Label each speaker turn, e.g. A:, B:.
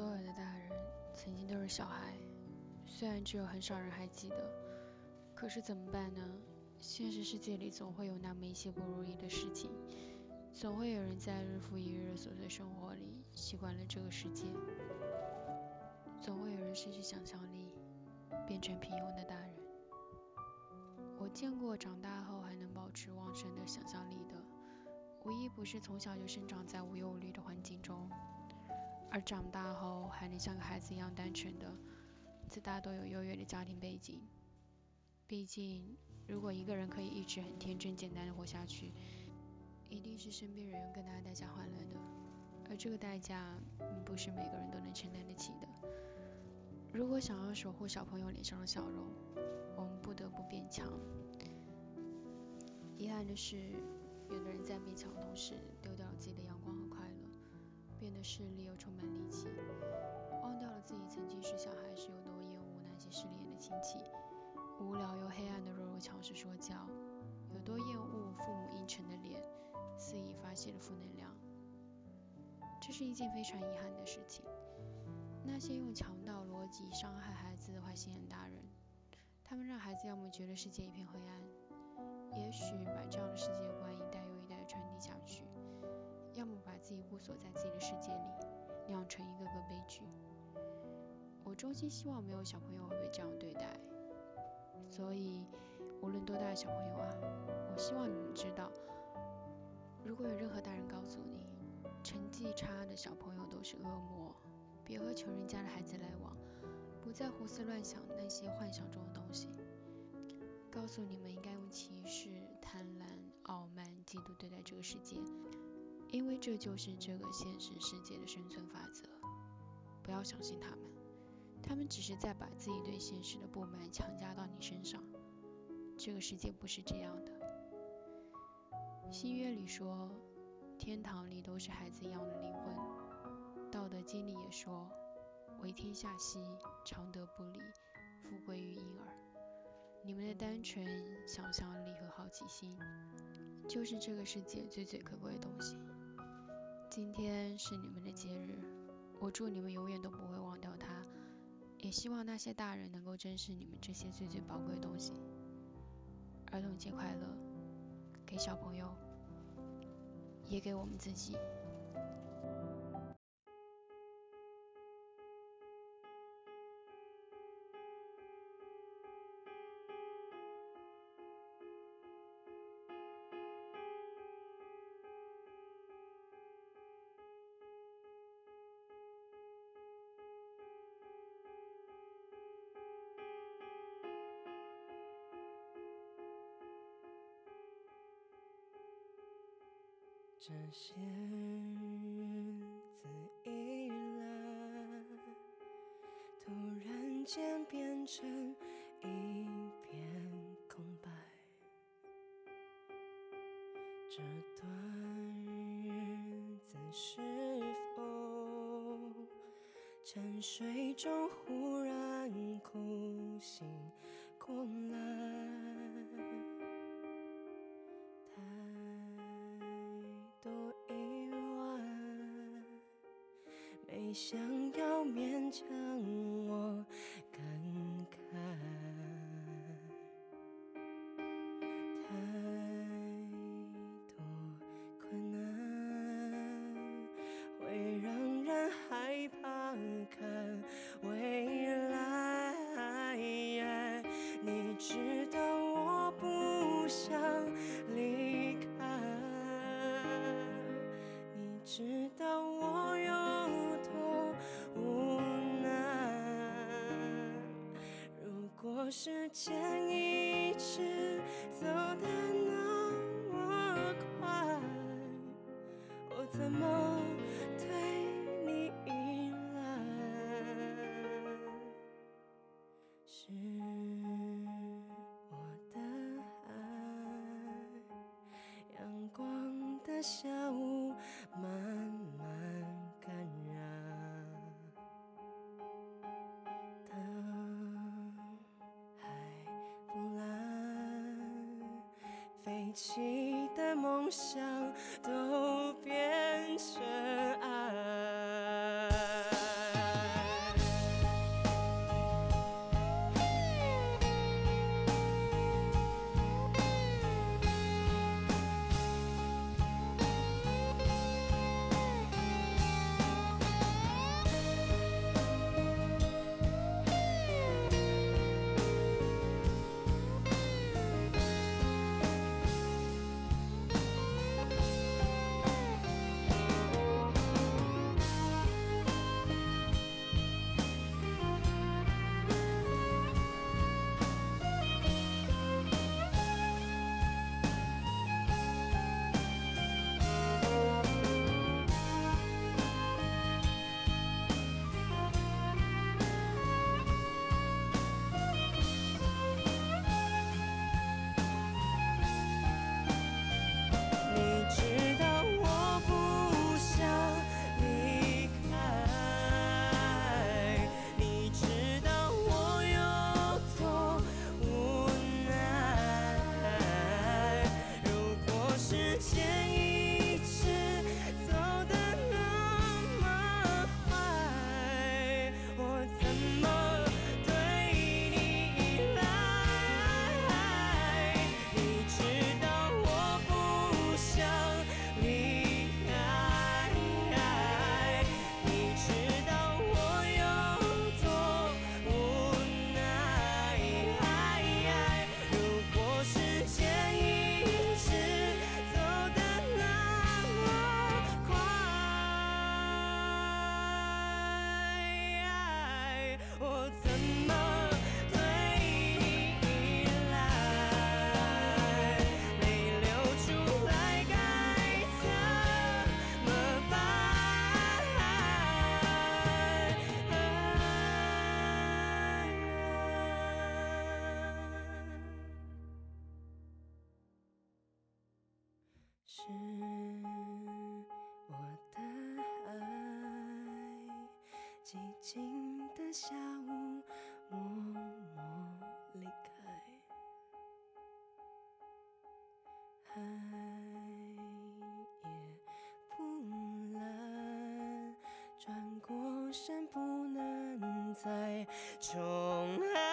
A: 所有的大人曾经都是小孩，虽然只有很少人还记得，可是怎么办呢？现实世界里总会有那么一些不如意的事情，总会有人在日复一日的琐碎生活里习惯了这个世界，总会有人失去想象力，变成平庸的大人。我见过长大后还能保持旺盛的想象力的，无一不是从小就生长在无忧无虑的环境中。而长大后还能像个孩子一样单纯的，自大都有优越的家庭背景。毕竟，如果一个人可以一直很天真简单的活下去，一定是身边人用更大的代价换来的，而这个代价不是每个人都能承担得起的。如果想要守护小朋友脸上的笑容，我们不得不变强。遗憾的是，有的人在变强的同时，丢掉了自己的阳光和快乐。变得势利又充满戾气，忘掉了自己曾经是小孩时有多厌恶那些势利眼的亲戚，无聊又黑暗的弱肉强食说教，有多厌恶父母阴沉的脸，肆意发泄的负能量。这是一件非常遗憾的事情。那些用强盗逻辑伤害孩子的坏心眼大人，他们让孩子要么觉得世界一片黑暗，也许把这样的世界观一代又一代的传递下去。锁在自己的世界里，酿成一个个悲剧。我衷心希望没有小朋友会被这样对待。所以，无论多大的小朋友啊，我希望你们知道，如果有任何大人告诉你，成绩差的小朋友都是恶魔，别和穷人家的孩子来往，不再胡思乱想那些幻想中的东西，告诉你们应该用歧视、贪婪、傲慢、嫉妒对待这个世界。因为这就是这个现实世界的生存法则，不要相信他们，他们只是在把自己对现实的不满强加到你身上。这个世界不是这样的。新约里说，天堂里都是孩子一样的灵魂；道德经里也说，为天下溪，常德不离，富贵于婴儿。你们的单纯、想象力和好奇心，就是这个世界最最可贵的东西。今天是你们的节日，我祝你们永远都不会忘掉它，也希望那些大人能够珍视你们这些最最宝贵的东西。儿童节快乐，给小朋友，也给我们自己。
B: 这些日子以来，突然间变成一片空白。这段日子是否沉睡中忽然哭醒过来？你想要勉强时间一直走得那么快，我怎么对你依赖？是我的爱，阳光的下午起的梦想都变静的下午，默默离开。海也不蓝，转过身不能再重来。